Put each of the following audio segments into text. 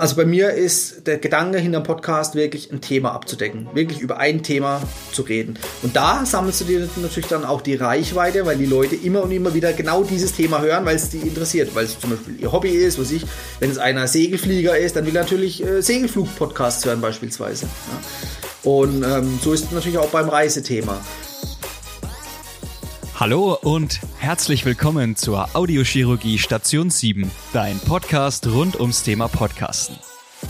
Also bei mir ist der Gedanke hinter dem Podcast wirklich ein Thema abzudecken, wirklich über ein Thema zu reden. Und da sammelst du dir natürlich dann auch die Reichweite, weil die Leute immer und immer wieder genau dieses Thema hören, weil es die interessiert, weil es zum Beispiel ihr Hobby ist, was ich, wenn es einer Segelflieger ist, dann will er natürlich äh, Segelflug-Podcasts hören beispielsweise. Ja. Und ähm, so ist es natürlich auch beim Reisethema. Hallo und herzlich willkommen zur Audiochirurgie Station 7, dein Podcast rund ums Thema Podcasten.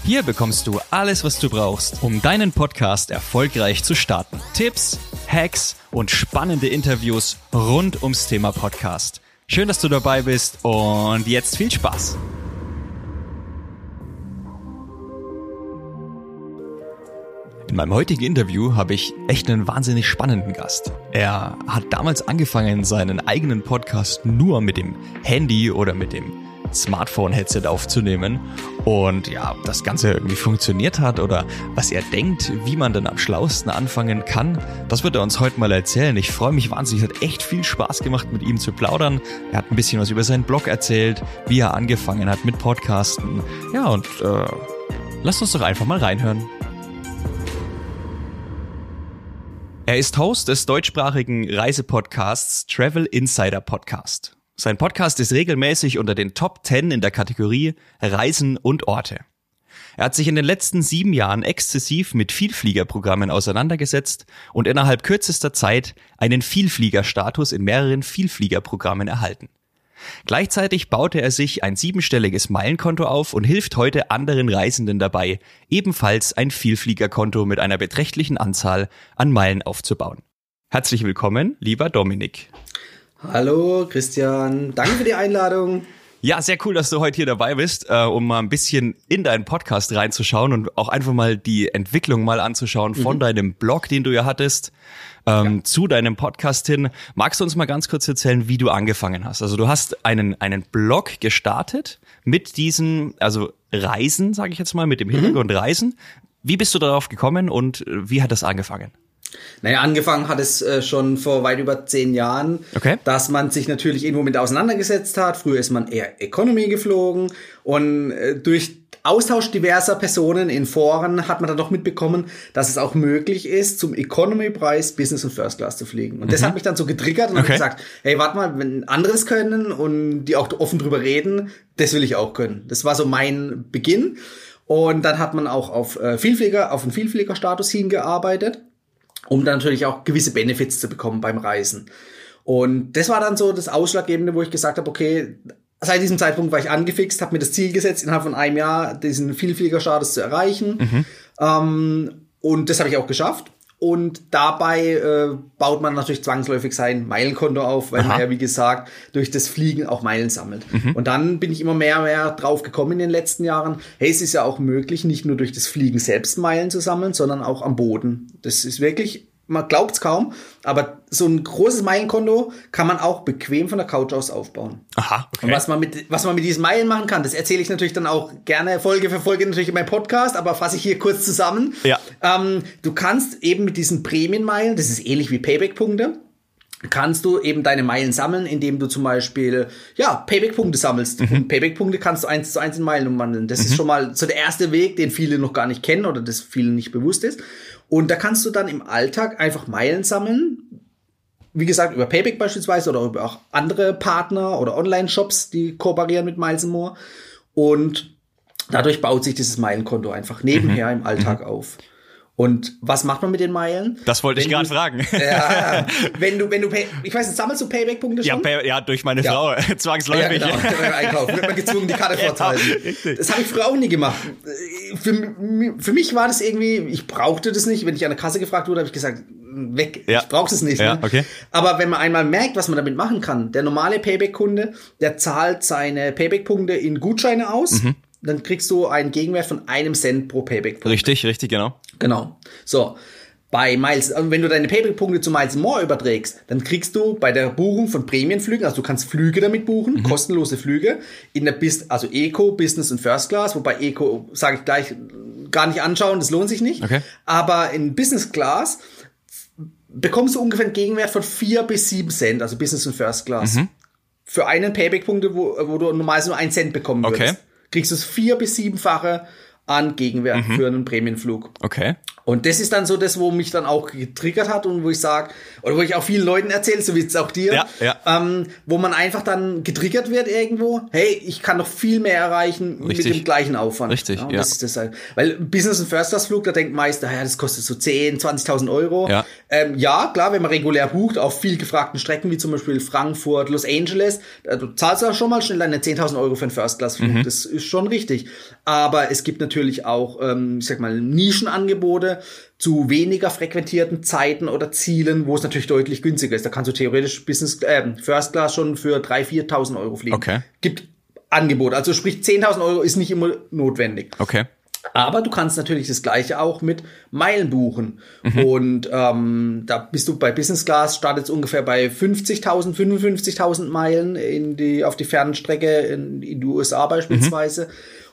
Hier bekommst du alles, was du brauchst, um deinen Podcast erfolgreich zu starten. Tipps, Hacks und spannende Interviews rund ums Thema Podcast. Schön, dass du dabei bist und jetzt viel Spaß. In meinem heutigen Interview habe ich echt einen wahnsinnig spannenden Gast. Er hat damals angefangen, seinen eigenen Podcast nur mit dem Handy oder mit dem Smartphone-Headset aufzunehmen und ja, das Ganze irgendwie funktioniert hat oder was er denkt, wie man dann am schlausten anfangen kann, das wird er uns heute mal erzählen. Ich freue mich wahnsinnig, hat echt viel Spaß gemacht, mit ihm zu plaudern. Er hat ein bisschen was über seinen Blog erzählt, wie er angefangen hat mit Podcasten. Ja, und äh, lasst uns doch einfach mal reinhören. Er ist Host des deutschsprachigen Reisepodcasts Travel Insider Podcast. Sein Podcast ist regelmäßig unter den Top 10 in der Kategorie Reisen und Orte. Er hat sich in den letzten sieben Jahren exzessiv mit Vielfliegerprogrammen auseinandergesetzt und innerhalb kürzester Zeit einen Vielfliegerstatus in mehreren Vielfliegerprogrammen erhalten. Gleichzeitig baute er sich ein siebenstelliges Meilenkonto auf und hilft heute anderen Reisenden dabei, ebenfalls ein Vielfliegerkonto mit einer beträchtlichen Anzahl an Meilen aufzubauen. Herzlich willkommen, lieber Dominik. Hallo Christian, danke für die Einladung. Ja, sehr cool, dass du heute hier dabei bist, äh, um mal ein bisschen in deinen Podcast reinzuschauen und auch einfach mal die Entwicklung mal anzuschauen von mhm. deinem Blog, den du ja hattest, ähm, ja. zu deinem Podcast hin. Magst du uns mal ganz kurz erzählen, wie du angefangen hast? Also du hast einen, einen Blog gestartet mit diesen, also Reisen, sage ich jetzt mal, mit dem mhm. Hintergrund mhm. Reisen. Wie bist du darauf gekommen und wie hat das angefangen? Naja, angefangen hat es äh, schon vor weit über zehn Jahren, okay. dass man sich natürlich irgendwo mit auseinandergesetzt hat. Früher ist man eher Economy geflogen und äh, durch Austausch diverser Personen in Foren hat man dann doch mitbekommen, dass es auch möglich ist, zum Economy-Preis Business und First Class zu fliegen. Und mhm. das hat mich dann so getriggert und okay. habe gesagt, hey, warte mal, wenn anderes können und die auch offen drüber reden, das will ich auch können. Das war so mein Beginn. Und dann hat man auch auf äh, Vielflieger, auf einen Vielfliegerstatus hingearbeitet um dann natürlich auch gewisse Benefits zu bekommen beim Reisen. Und das war dann so das Ausschlaggebende, wo ich gesagt habe, okay, seit diesem Zeitpunkt war ich angefixt, habe mir das Ziel gesetzt, innerhalb von einem Jahr diesen Vielfliegerstatus zu erreichen. Mhm. Ähm, und das habe ich auch geschafft. Und dabei äh, baut man natürlich zwangsläufig sein Meilenkonto auf, weil Aha. man ja, wie gesagt, durch das Fliegen auch Meilen sammelt. Mhm. Und dann bin ich immer mehr und mehr drauf gekommen in den letzten Jahren, hey, es ist ja auch möglich, nicht nur durch das Fliegen selbst Meilen zu sammeln, sondern auch am Boden. Das ist wirklich man glaubt es kaum, aber so ein großes Meilenkonto kann man auch bequem von der Couch aus aufbauen. Aha, okay. Und was man mit, was man mit diesen Meilen machen kann, das erzähle ich natürlich dann auch gerne Folge für Folge natürlich in meinem Podcast, aber fasse ich hier kurz zusammen. Ja. Ähm, du kannst eben mit diesen Prämienmeilen, das ist ähnlich wie Payback-Punkte, kannst du eben deine Meilen sammeln, indem du zum Beispiel, ja, Payback-Punkte sammelst. Mhm. Und Payback-Punkte kannst du eins zu eins in Meilen umwandeln. Das mhm. ist schon mal so der erste Weg, den viele noch gar nicht kennen oder das vielen nicht bewusst ist. Und da kannst du dann im Alltag einfach Meilen sammeln. Wie gesagt, über Payback beispielsweise oder über auch andere Partner oder Online-Shops, die kooperieren mit Miles More. Und dadurch baut sich dieses Meilenkonto einfach nebenher mhm. im Alltag mhm. auf. Und was macht man mit den Meilen? Das wollte wenn ich gerade fragen. Ja, wenn du, wenn du, Pay, ich weiß nicht, sammelst du Payback-Punkte schon? Ja, pay, ja, durch meine ja. Frau, zwangsläufig. Ja, genau, Einkauf, wird man gezwungen, die Karte vorzuhalten. Ja, das habe ich früher auch nie gemacht. Für, für mich war das irgendwie, ich brauchte das nicht. Wenn ich an der Kasse gefragt wurde, habe ich gesagt, weg, ja. ich brauche es nicht. Ja, ne? okay. Aber wenn man einmal merkt, was man damit machen kann, der normale Payback-Kunde, der zahlt seine Payback-Punkte in Gutscheine aus. Mhm dann kriegst du einen Gegenwert von einem Cent pro Payback. -Punkt. Richtig, richtig, genau. Genau. So. Bei Miles, wenn du deine Payback-Punkte zu Miles More überträgst, dann kriegst du bei der Buchung von Prämienflügen, also du kannst Flüge damit buchen, mhm. kostenlose Flüge, in der Bis also Eco, Business und First Class, wobei Eco, sage ich gleich, gar nicht anschauen, das lohnt sich nicht. Okay. Aber in Business Class bekommst du ungefähr einen Gegenwert von vier bis sieben Cent, also Business und First Class. Mhm. Für einen Payback-Punkte, wo, wo du normalerweise nur einen Cent bekommen würdest. Okay. Kriegst du es vier bis siebenfache an Gegenwert mhm. für einen Prämienflug. Okay. Und das ist dann so das, wo mich dann auch getriggert hat und wo ich sage, oder wo ich auch vielen Leuten erzähle, so wie es auch dir, ja, ja. Ähm, wo man einfach dann getriggert wird irgendwo, hey, ich kann noch viel mehr erreichen Richtig. mit dem gleichen Aufwand. Richtig, ja. ja. Das ist das halt. Weil Business- und First-Class-Flug, da denkt meist, ja, das kostet so 10, 20.000 Euro. Ja. Ähm, ja, klar, wenn man regulär bucht, auf viel gefragten Strecken, wie zum Beispiel Frankfurt, Los Angeles, äh, du zahlst ja schon mal schnell deine 10.000 Euro für einen First-Class-Flug. Mhm. Das ist schon richtig. Aber es gibt natürlich auch, ähm, ich sag mal, Nischenangebote, zu weniger frequentierten Zeiten oder Zielen, wo es natürlich deutlich günstiger ist. Da kannst du theoretisch Business äh, First Class schon für 3.000, 4.000 Euro fliegen. Okay. Gibt Angebot. Also sprich 10.000 Euro ist nicht immer notwendig. Okay. Aber du kannst natürlich das gleiche auch mit Meilen buchen. Mhm. Und ähm, da bist du bei Business Class, startet ungefähr bei 50.000, 55.000 Meilen in die, auf die Fernstrecke in, in die USA beispielsweise. Mhm.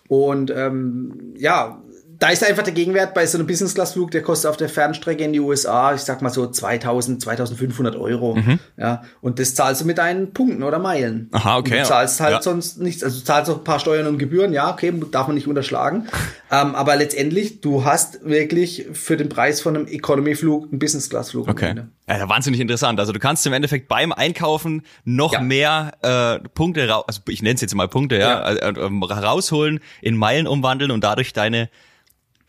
Und ähm, ja, da ist einfach der Gegenwert bei so einem Business-Class-Flug, der kostet auf der Fernstrecke in die USA, ich sag mal so 2000, 2500 Euro. Mhm. Ja, und das zahlst du mit deinen Punkten oder Meilen. Aha, okay. Und du zahlst halt ja. sonst nichts, also du zahlst auch ein paar Steuern und Gebühren, ja, okay, darf man nicht unterschlagen. ähm, aber letztendlich, du hast wirklich für den Preis von einem Economy-Flug einen Business-Class-Flug. Okay. Ja, wahnsinnig interessant. Also du kannst im Endeffekt beim Einkaufen noch ja. mehr äh, Punkte, also ich nenne es jetzt mal Punkte, ja, ja. Äh, äh, rausholen, in Meilen umwandeln und dadurch deine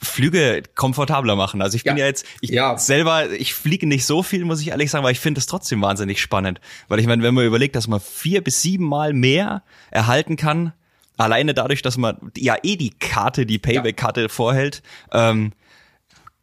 Flüge komfortabler machen. Also ich bin ja, ja jetzt, ich ja. selber, ich fliege nicht so viel, muss ich ehrlich sagen, aber ich finde es trotzdem wahnsinnig spannend. Weil ich meine, wenn man überlegt, dass man vier bis sieben Mal mehr erhalten kann, alleine dadurch, dass man ja eh die Karte, die Payback-Karte vorhält, ähm,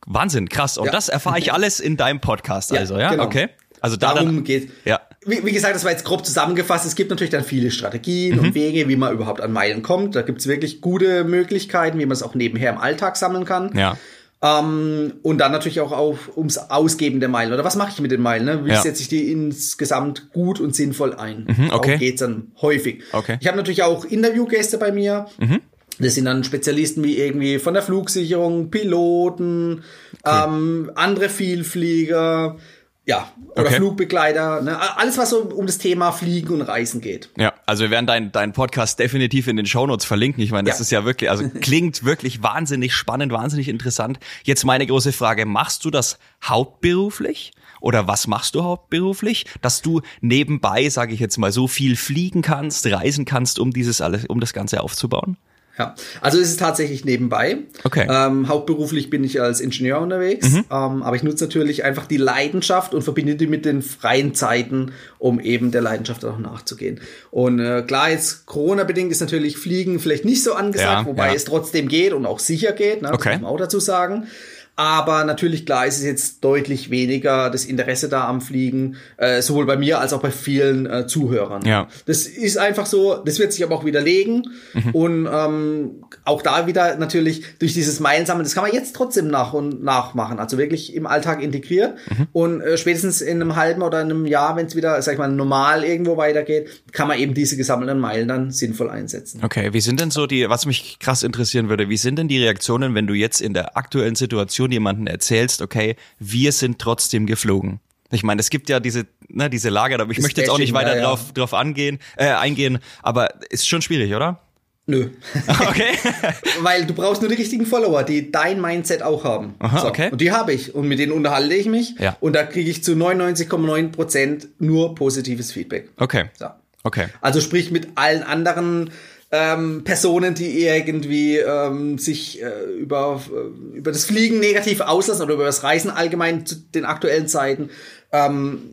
Wahnsinn, krass. Und ja. das erfahre ich alles in deinem Podcast, also, ja? Genau. Okay. Also da darum geht. Ja. Wie, wie, gesagt, das war jetzt grob zusammengefasst. Es gibt natürlich dann viele Strategien mhm. und Wege, wie man überhaupt an Meilen kommt. Da gibt es wirklich gute Möglichkeiten, wie man es auch nebenher im Alltag sammeln kann. Ja. Ähm, und dann natürlich auch auf, ums Ausgeben der Meilen. Oder was mache ich mit den Meilen? Ne? Wie ja. setze ich die insgesamt gut und sinnvoll ein? Mhm, okay. Auch geht's dann häufig. Okay. Ich habe natürlich auch Interviewgäste bei mir. Mhm. Das sind dann Spezialisten wie irgendwie von der Flugsicherung, Piloten, okay. ähm, andere Vielflieger, ja, oder okay. Flugbegleiter, ne? alles was so um das Thema Fliegen und Reisen geht. Ja, also wir werden deinen dein Podcast definitiv in den Shownotes verlinken. Ich meine, das ja. ist ja wirklich, also klingt wirklich wahnsinnig spannend, wahnsinnig interessant. Jetzt meine große Frage, machst du das hauptberuflich? Oder was machst du hauptberuflich, dass du nebenbei, sage ich jetzt mal, so viel fliegen kannst, reisen kannst, um dieses alles, um das Ganze aufzubauen? Ja, also es ist tatsächlich nebenbei. Okay. Ähm, hauptberuflich bin ich als Ingenieur unterwegs, mhm. ähm, aber ich nutze natürlich einfach die Leidenschaft und verbinde die mit den freien Zeiten, um eben der Leidenschaft auch nachzugehen. Und äh, klar, jetzt Corona-bedingt ist natürlich Fliegen vielleicht nicht so angesagt, ja, wobei ja. es trotzdem geht und auch sicher geht, ne, okay. muss man auch dazu sagen. Aber natürlich, klar, ist es jetzt deutlich weniger das Interesse da am Fliegen, äh, sowohl bei mir als auch bei vielen äh, Zuhörern. Ja. Das ist einfach so, das wird sich aber auch widerlegen. Mhm. Und ähm, auch da wieder natürlich durch dieses Meilensammeln, das kann man jetzt trotzdem nach und nach machen. Also wirklich im Alltag integrieren. Mhm. Und äh, spätestens in einem halben oder einem Jahr, wenn es wieder, sag ich mal, normal irgendwo weitergeht, kann man eben diese gesammelten Meilen dann sinnvoll einsetzen. Okay, wie sind denn so die, was mich krass interessieren würde, wie sind denn die Reaktionen, wenn du jetzt in der aktuellen Situation Situation jemanden erzählst, okay, wir sind trotzdem geflogen. Ich meine, es gibt ja diese, ne, diese Lager, aber ich das möchte jetzt auch nicht weiter ja, ja. drauf, drauf angehen, äh, eingehen, aber ist schon schwierig, oder? Nö. Okay. Weil du brauchst nur die richtigen Follower, die dein Mindset auch haben. Aha, so. okay. Und die habe ich. Und mit denen unterhalte ich mich. Ja. Und da kriege ich zu 99,9 Prozent nur positives Feedback. Okay. So. Okay. Also sprich mit allen anderen ähm, Personen, die irgendwie ähm, sich äh, über, äh, über das Fliegen negativ auslassen oder über das Reisen allgemein zu den aktuellen Zeiten. Ähm,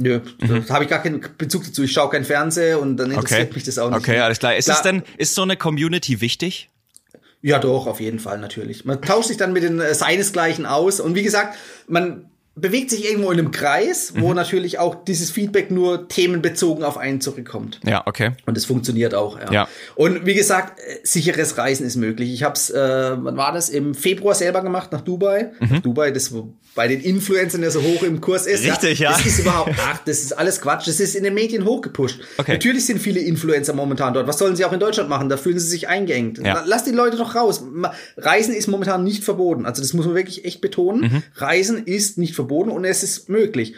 Nö, mhm. da habe ich gar keinen Bezug dazu. Ich schaue kein Fernsehen und dann interessiert okay. mich das auch nicht. Okay, alles klar. Ist klar. es denn, ist so eine Community wichtig? Ja, doch, auf jeden Fall, natürlich. Man tauscht sich dann mit den äh, Seinesgleichen aus. Und wie gesagt, man bewegt sich irgendwo in einem Kreis, wo mhm. natürlich auch dieses Feedback nur themenbezogen auf einen zurückkommt. Ja, okay. Und es funktioniert auch. Ja. ja. Und wie gesagt, äh, sicheres Reisen ist möglich. Ich habe es, äh, wann war das? Im Februar selber gemacht nach Dubai. Mhm. Nach Dubai, das bei den Influencern ja so hoch im Kurs ist. Richtig, ja. Das ist überhaupt, ach, das ist alles Quatsch. Das ist in den Medien hochgepusht. Okay. Natürlich sind viele Influencer momentan dort. Was sollen sie auch in Deutschland machen? Da fühlen sie sich eingeengt. Ja. Lass die Leute doch raus. Reisen ist momentan nicht verboten. Also das muss man wirklich echt betonen. Mhm. Reisen ist nicht verboten und es ist möglich.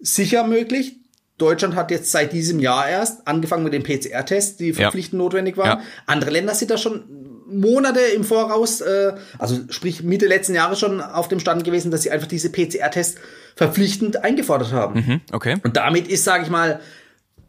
Sicher möglich, Deutschland hat jetzt seit diesem Jahr erst angefangen mit den PCR-Tests, die verpflichtend ja. notwendig waren. Ja. Andere Länder sind da schon Monate im Voraus, äh, also sprich Mitte letzten Jahres schon auf dem Stand gewesen, dass sie einfach diese PCR-Tests verpflichtend eingefordert haben. Mhm, okay. Und damit ist, sage ich mal,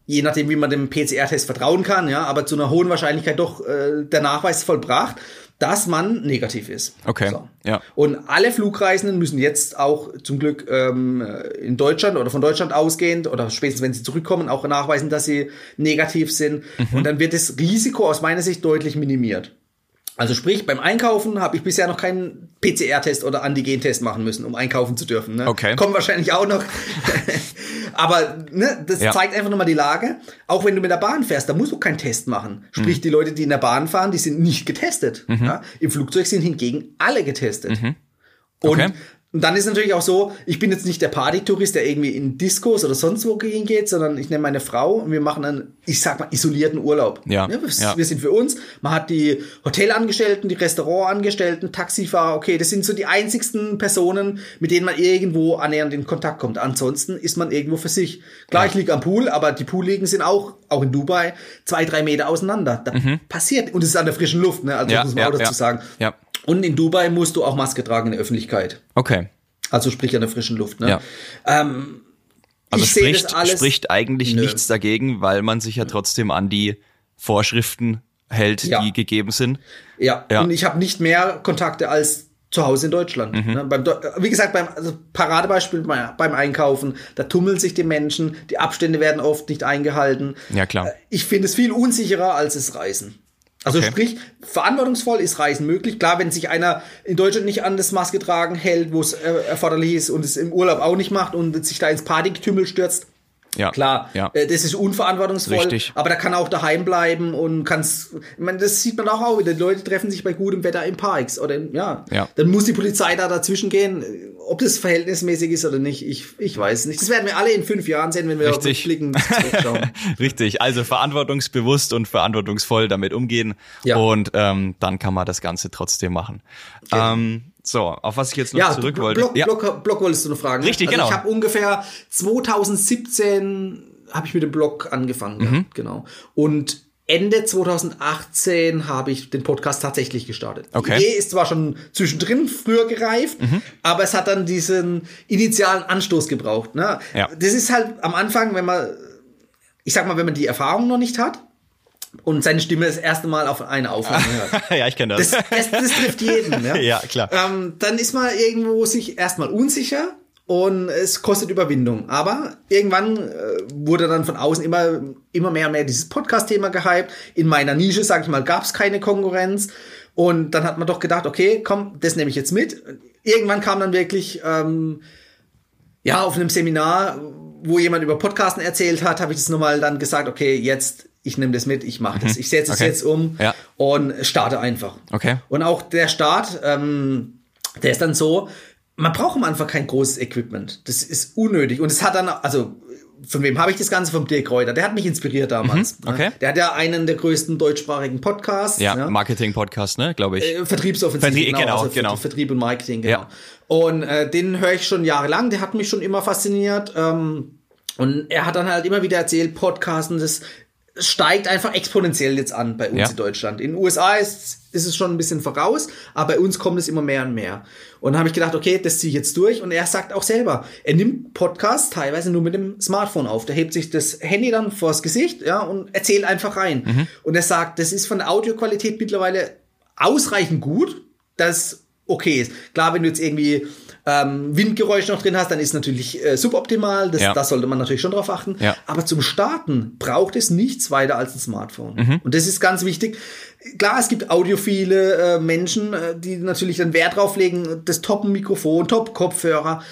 je nachdem, wie man dem PCR-Test vertrauen kann, ja, aber zu einer hohen Wahrscheinlichkeit doch äh, der Nachweis vollbracht dass man negativ ist. Okay. So. Ja. Und alle Flugreisenden müssen jetzt auch zum Glück ähm, in Deutschland oder von Deutschland ausgehend oder spätestens wenn sie zurückkommen auch nachweisen, dass sie negativ sind. Mhm. Und dann wird das Risiko aus meiner Sicht deutlich minimiert. Also sprich, beim Einkaufen habe ich bisher noch keinen PCR-Test oder Antigen-Test machen müssen, um einkaufen zu dürfen. Ne? Okay. Kommt wahrscheinlich auch noch. Aber ne, das ja. zeigt einfach nochmal die Lage. Auch wenn du mit der Bahn fährst, da musst du keinen Test machen. Sprich, mhm. die Leute, die in der Bahn fahren, die sind nicht getestet. Mhm. Ja? Im Flugzeug sind hingegen alle getestet. Mhm. Okay. Und und dann ist natürlich auch so, ich bin jetzt nicht der Partytourist, der irgendwie in Diskos oder sonst wo hingeht, sondern ich nehme meine Frau und wir machen einen, ich sag mal, isolierten Urlaub. Ja, ja, wir, ja. wir sind für uns. Man hat die Hotelangestellten, die Restaurantangestellten, Taxifahrer, okay, das sind so die einzigsten Personen, mit denen man irgendwo annähernd in Kontakt kommt. Ansonsten ist man irgendwo für sich. Klar, ja. ich liege am Pool, aber die Poolliegen sind auch, auch in Dubai, zwei, drei Meter auseinander. Da mhm. passiert, und es ist an der frischen Luft, ne? Also ja, muss man auch dazu sagen. Ja. Und in Dubai musst du auch Maske tragen in der Öffentlichkeit. Okay. Also sprich an der frischen Luft. Ne? Ja. Ähm, also spricht, spricht eigentlich Nö. nichts dagegen, weil man sich ja trotzdem an die Vorschriften hält, ja. die gegeben sind. Ja, ja. und ich habe nicht mehr Kontakte als zu Hause in Deutschland. Mhm. Ne? Beim, wie gesagt, beim also Paradebeispiel beim Einkaufen, da tummeln sich die Menschen, die Abstände werden oft nicht eingehalten. Ja, klar. Äh, ich finde es viel unsicherer als das Reisen. Also okay. sprich, verantwortungsvoll ist Reisen möglich. Klar, wenn sich einer in Deutschland nicht an das Maske tragen hält, wo es äh, erforderlich ist und es im Urlaub auch nicht macht und sich da ins Partygetümmel stürzt, ja, klar, ja. Äh, das ist unverantwortungsvoll, Richtig. aber da kann auch daheim bleiben und kann's, ich meine, das sieht man auch, auch wieder, die Leute treffen sich bei gutem Wetter in Parks oder in, ja, ja, dann muss die Polizei da dazwischen gehen, ob das verhältnismäßig ist oder nicht, ich, ich weiß nicht. Das werden wir alle in fünf Jahren sehen, wenn wir Richtig. rückblicken Richtig, also verantwortungsbewusst und verantwortungsvoll damit umgehen ja. und ähm, dann kann man das Ganze trotzdem machen. Genau. Ähm, so, auf was ich jetzt noch ja, zurück wollte. Block, ja, Block, Block wolltest du noch fragen. Richtig, also genau. Ich habe ungefähr 2017 habe ich mit dem Blog angefangen, mhm. ja, genau. Und Ende 2018 habe ich den Podcast tatsächlich gestartet. Okay. Die Idee ist zwar schon zwischendrin früher gereift, mhm. aber es hat dann diesen initialen Anstoß gebraucht. Ne? Ja. Das ist halt am Anfang, wenn man, ich sag mal, wenn man die Erfahrung noch nicht hat, und seine Stimme das erste Mal auf eine Aufnahme hört. ja, ich kenne das. Das, das. das, trifft jeden. Ja, ja klar. Ähm, dann ist man irgendwo sich erstmal unsicher und es kostet Überwindung. Aber irgendwann äh, wurde dann von außen immer, immer mehr und mehr dieses Podcast-Thema gehypt. In meiner Nische, sag ich mal, gab es keine Konkurrenz. Und dann hat man doch gedacht, okay, komm, das nehme ich jetzt mit. Irgendwann kam dann wirklich, ähm, ja, auf einem Seminar, wo jemand über Podcasten erzählt hat, habe ich das nochmal dann gesagt, okay, jetzt ich nehme das mit, ich mache das. Mhm. Ich setze es jetzt um ja. und starte einfach. Okay. Und auch der Start, ähm, der ist dann so, man braucht am Anfang kein großes Equipment. Das ist unnötig. Und es hat dann, also von wem habe ich das Ganze? Vom Dirk Reuter. Der hat mich inspiriert damals. Mhm, okay. Der hat ja einen der größten deutschsprachigen Podcasts. Ja, ja. Marketing-Podcast, ne, glaube ich. Äh, Vertriebsoffensive. Vertrie genau, genau, also genau. Vertrieb und Marketing, genau. Ja. Und äh, den höre ich schon jahrelang. Der hat mich schon immer fasziniert. Ähm, und er hat dann halt immer wieder erzählt, Podcasten, das steigt einfach exponentiell jetzt an bei uns ja. in Deutschland. In den USA ist, ist es schon ein bisschen voraus, aber bei uns kommt es immer mehr und mehr. Und habe ich gedacht, okay, das ziehe ich jetzt durch. Und er sagt auch selber, er nimmt Podcasts teilweise nur mit dem Smartphone auf. Der hebt sich das Handy dann vors Gesicht, ja, und erzählt einfach rein. Mhm. Und er sagt, das ist von der Audioqualität mittlerweile ausreichend gut, dass okay ist. Klar, wenn du jetzt irgendwie ähm, Windgeräusche noch drin hast, dann ist natürlich äh, suboptimal. Das, ja. Da sollte man natürlich schon drauf achten. Ja. Aber zum Starten braucht es nichts weiter als ein Smartphone. Mhm. Und das ist ganz wichtig. Klar, es gibt audiophile äh, Menschen, äh, die natürlich dann Wert drauf legen, das Top-Mikrofon, Top-Kopfhörer.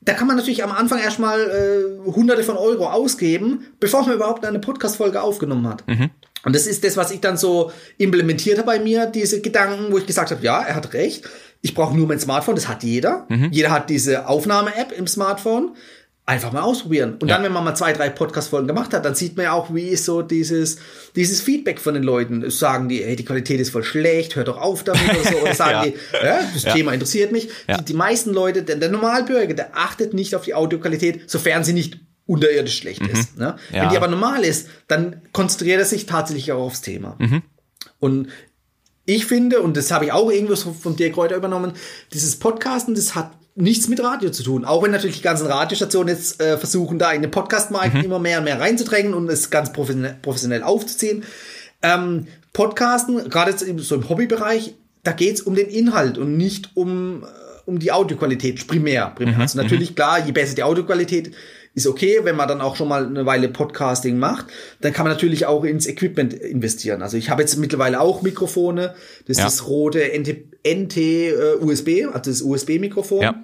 Da kann man natürlich am Anfang erstmal äh, hunderte von Euro ausgeben, bevor man überhaupt eine Podcast-Folge aufgenommen hat. Mhm. Und das ist das, was ich dann so implementiert habe bei mir, diese Gedanken, wo ich gesagt habe, ja, er hat recht ich brauche nur mein Smartphone, das hat jeder. Mhm. Jeder hat diese Aufnahme-App im Smartphone. Einfach mal ausprobieren. Und ja. dann, wenn man mal zwei, drei Podcast-Folgen gemacht hat, dann sieht man ja auch, wie ist so dieses, dieses Feedback von den Leuten. Sagen die, ey, die Qualität ist voll schlecht, hört doch auf damit oder so. Oder sagen ja. die, ja, das ja. Thema interessiert mich. Die, die, meisten Leute, der, der Normalbürger, der achtet nicht auf die Audioqualität, sofern sie nicht unterirdisch schlecht mhm. ist. Ne? Wenn die aber normal ist, dann konzentriert er sich tatsächlich auch aufs Thema. Mhm. Und ich finde, und das habe ich auch irgendwo von Dirk Kräuter übernommen, dieses Podcasten, das hat nichts mit Radio zu tun. Auch wenn natürlich die ganzen Radiostationen jetzt äh, versuchen, da in den Podcastmarkt mhm. immer mehr und mehr reinzudrängen und es ganz professionell, professionell aufzuziehen. Ähm, Podcasten, gerade so im Hobbybereich, da geht es um den Inhalt und nicht um, äh, um die Audioqualität primär. primär. Mhm. Also natürlich, mhm. klar, je besser die Audioqualität, ist okay, wenn man dann auch schon mal eine Weile Podcasting macht, dann kann man natürlich auch ins Equipment investieren. Also ich habe jetzt mittlerweile auch Mikrofone, das ja. ist rote NT, NT uh, USB, also das USB-Mikrofon. Ja.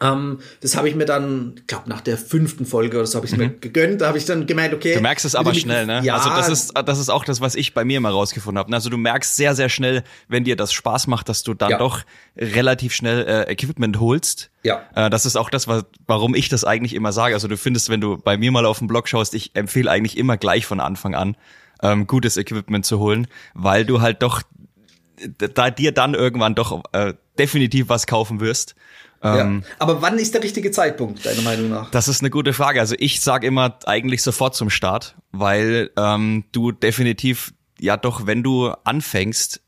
Ähm, das habe ich mir dann, ich glaube, nach der fünften Folge oder so habe ich es mhm. mir gegönnt. Da habe ich dann gemeint, okay. Du merkst es aber schnell, ne? Ja. Also das ist, das ist auch das, was ich bei mir immer rausgefunden habe. Also du merkst sehr, sehr schnell, wenn dir das Spaß macht, dass du dann ja. doch relativ schnell äh, Equipment holst. Ja. Äh, das ist auch das, was, warum ich das eigentlich immer sage. Also du findest, wenn du bei mir mal auf den Blog schaust, ich empfehle eigentlich immer gleich von Anfang an, ähm, gutes Equipment zu holen, weil du halt doch da dir dann irgendwann doch äh, definitiv was kaufen wirst. Ähm, ja. Aber wann ist der richtige Zeitpunkt, deiner Meinung nach? Das ist eine gute Frage. Also ich sage immer eigentlich sofort zum Start, weil ähm, du definitiv, ja doch, wenn du anfängst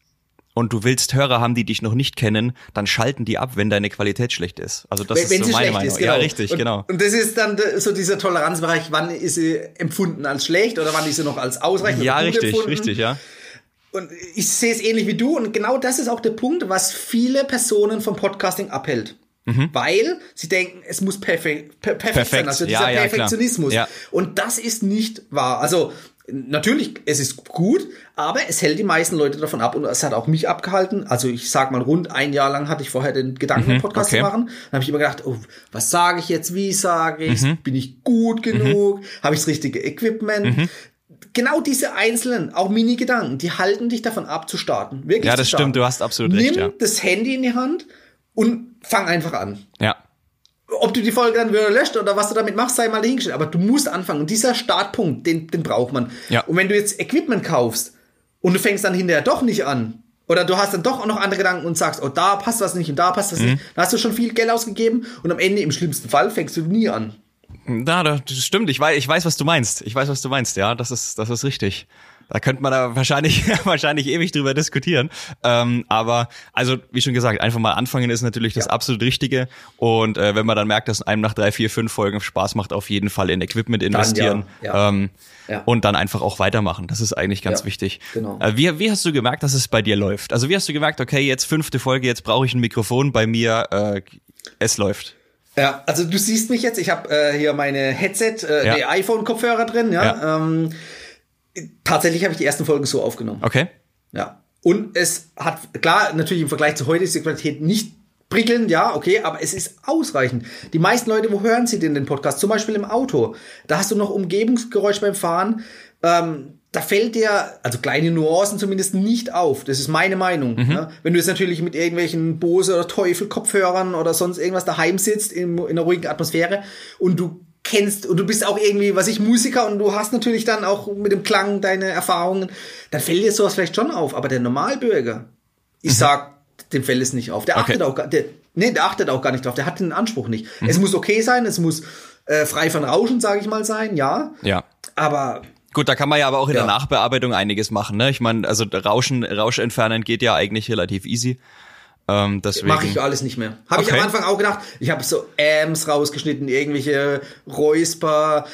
und du willst Hörer haben, die dich noch nicht kennen, dann schalten die ab, wenn deine Qualität schlecht ist. Also das wenn, ist so meine Meinung. Ist, genau. Ja, richtig, und, genau. Und das ist dann so dieser Toleranzbereich, wann ist sie empfunden als schlecht oder wann ist sie noch als ausreichend? Ja, richtig, empfunden? richtig, ja. Und ich sehe es ähnlich wie du und genau das ist auch der Punkt, was viele Personen vom Podcasting abhält. Mhm. Weil sie denken, es muss perfekt, per perfekt, perfekt, sein. Also dieser ja, ja, Perfektionismus. Ja. Und das ist nicht wahr. Also natürlich, es ist gut, aber es hält die meisten Leute davon ab und es hat auch mich abgehalten. Also ich sag mal, rund ein Jahr lang hatte ich vorher den Gedanken, einen mhm, Podcast okay. zu machen. Dann habe ich immer gedacht, oh, was sage ich jetzt, wie sage ich mhm. Bin ich gut genug? Mhm. Habe ich das richtige Equipment? Mhm. Genau diese einzelnen, auch Mini-Gedanken, die halten dich davon ab zu starten. Wirklich ja, das stimmt, du hast absolut Nimm recht. Nimm das Handy in die Hand und fang einfach an. Ja. Ob du die Folge dann wieder löscht oder was du damit machst, sei mal dahingestellt. Aber du musst anfangen. Und dieser Startpunkt, den, den braucht man. Ja. Und wenn du jetzt Equipment kaufst und du fängst dann hinterher doch nicht an, oder du hast dann doch auch noch andere Gedanken und sagst, oh, da passt was nicht und da passt was mhm. nicht, dann hast du schon viel Geld ausgegeben und am Ende, im schlimmsten Fall, fängst du nie an. Na, das stimmt. Ich weiß, ich weiß, was du meinst. Ich weiß, was du meinst. Ja, das ist, das ist richtig. Da könnte man da wahrscheinlich, wahrscheinlich ewig drüber diskutieren. Ähm, aber also, wie schon gesagt, einfach mal anfangen ist natürlich das ja. absolut Richtige. Und äh, wenn man dann merkt, dass einem nach drei, vier, fünf Folgen Spaß macht, auf jeden Fall in Equipment investieren. Dann, ja. Ja. Ähm, und dann einfach auch weitermachen. Das ist eigentlich ganz wichtig. Genau. Äh, wie, wie hast du gemerkt, dass es bei dir läuft? Also wie hast du gemerkt, okay, jetzt fünfte Folge, jetzt brauche ich ein Mikrofon bei mir, äh, es läuft. Ja, also du siehst mich jetzt, ich habe äh, hier meine Headset, äh, ja. die iPhone-Kopfhörer drin, ja. ja. Ähm, tatsächlich habe ich die ersten Folgen so aufgenommen. Okay. Ja. Und es hat, klar, natürlich im Vergleich zu heute ist die Qualität nicht prickelnd, ja, okay, aber es ist ausreichend. Die meisten Leute, wo hören sie denn den Podcast? Zum Beispiel im Auto. Da hast du noch Umgebungsgeräusch beim Fahren. Ähm, da fällt dir, also kleine Nuancen zumindest nicht auf. Das ist meine Meinung. Mhm. Ja? Wenn du jetzt natürlich mit irgendwelchen Bose oder Teufel Kopfhörern oder sonst irgendwas daheim sitzt in, in einer ruhigen Atmosphäre und du kennst und du bist auch irgendwie, was ich, Musiker und du hast natürlich dann auch mit dem Klang deine Erfahrungen, dann fällt dir sowas vielleicht schon auf. Aber der Normalbürger, ich mhm. sag, dem fällt es nicht auf. Der achtet okay. auch, der, nee, der achtet auch gar nicht drauf. Der hat den Anspruch nicht. Mhm. Es muss okay sein, es muss äh, frei von Rauschen, sage ich mal, sein, ja. Ja. Aber Gut, da kann man ja aber auch in ja. der Nachbearbeitung einiges machen. Ne? Ich meine, also Rauschen, Rausch entfernen geht ja eigentlich relativ easy. Ähm, deswegen. Mache ich alles nicht mehr. Habe okay. ich am Anfang auch gedacht. Ich habe so Ams rausgeschnitten, irgendwelche Räusper,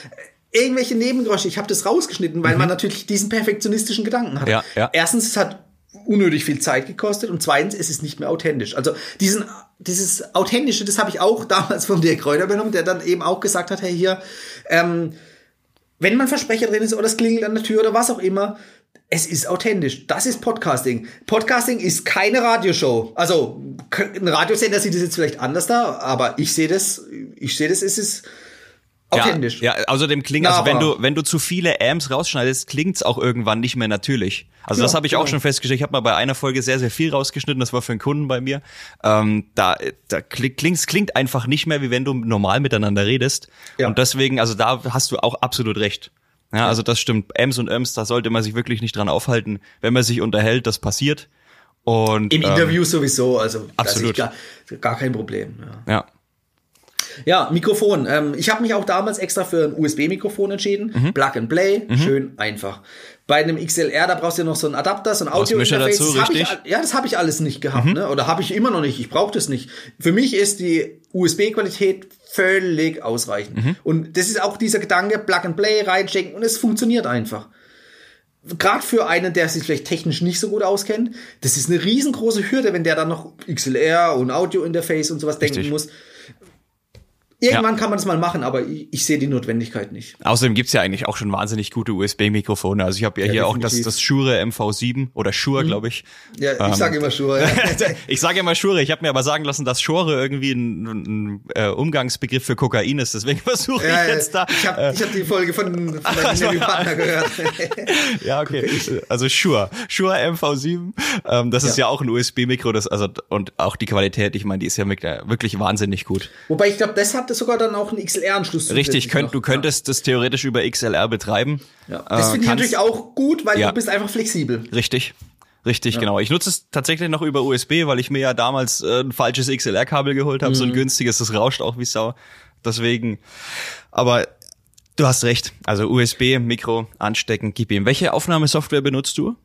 irgendwelche Nebengeräusche. Ich habe das rausgeschnitten, weil mhm. man natürlich diesen perfektionistischen Gedanken hat. Ja, ja. Erstens, es hat unnötig viel Zeit gekostet und zweitens, es ist nicht mehr authentisch. Also diesen, dieses Authentische, das habe ich auch damals von Dirk Kräuter benommen, der dann eben auch gesagt hat, hey hier, ähm, wenn man Versprecher drin ist oder es klingelt an der Tür oder was auch immer, es ist authentisch. Das ist Podcasting. Podcasting ist keine Radioshow. Also ein Radiosender sieht es jetzt vielleicht anders da, aber ich sehe das, ich sehe das, es ist authentisch. Ja, ja außerdem klingt, also wenn du, wenn du zu viele Amps rausschneidest, klingt's auch irgendwann nicht mehr natürlich. Also ja, das habe ich genau. auch schon festgestellt. Ich habe mal bei einer Folge sehr, sehr viel rausgeschnitten. Das war für einen Kunden bei mir. Ähm, da da klingt, klingt einfach nicht mehr, wie wenn du normal miteinander redest. Ja. Und deswegen, also da hast du auch absolut recht. Ja, also das stimmt. Ems und Ems, da sollte man sich wirklich nicht dran aufhalten. Wenn man sich unterhält, das passiert. Und im ähm, Interview sowieso, also absolut gar, gar kein Problem. Ja. ja. Ja, Mikrofon. Ähm, ich habe mich auch damals extra für ein USB-Mikrofon entschieden. Mhm. Plug and Play, mhm. schön einfach. Bei einem XLR, da brauchst du ja noch so einen Adapter, so ein Audio-Interface. dazu, das richtig? Ich, ja, das habe ich alles nicht gehabt, mhm. ne? Oder habe ich immer noch nicht. Ich brauche das nicht. Für mich ist die USB-Qualität völlig ausreichend. Mhm. Und das ist auch dieser Gedanke, Plug and Play reinstecken und es funktioniert einfach gerade für einen, der sich vielleicht technisch nicht so gut auskennt, das ist eine riesengroße Hürde, wenn der dann noch XLR und Audio-Interface und sowas Richtig. denken muss. Irgendwann ja. kann man das mal machen, aber ich, ich sehe die Notwendigkeit nicht. Außerdem gibt's ja eigentlich auch schon wahnsinnig gute USB-Mikrofone. Also ich habe ja, ja, hier definitiv. auch das, das Shure MV7 oder Shure, mhm. glaube ich. Ja, ich ähm, sage immer Shure. Ja. ich sage immer Shure. Ich habe mir aber sagen lassen, dass Shure irgendwie ein, ein, äh, Umgangsbegriff für Kokain ist. Deswegen versuche ich jetzt da. Ich habe äh, ich hab die Folge von, von meinem also, Interviewpartner gehört. ja, okay. Also Shure. Shure MV7. Ähm, das ist ja auch ein USB-Mikro. Das also und auch die Qualität. Ich meine, die ist ja wirklich wahnsinnig gut. Wobei ich glaube, das hat es sogar dann auch einen XLR-Anschluss. Richtig, könnt, du könntest ja. das theoretisch über XLR betreiben. Ja. Das äh, finde ich natürlich auch gut, weil ja. du bist einfach flexibel. Richtig. Richtig, ja. genau. Ich nutze es tatsächlich noch über USB, weil ich mir ja damals äh, ein falsches XLR-Kabel geholt habe, mhm. so ein mhm. günstiges, das rauscht auch wie Sau. Deswegen, aber du hast recht. Also USB, Mikro, anstecken, gib ihm. Welche Aufnahmesoftware benutzt du?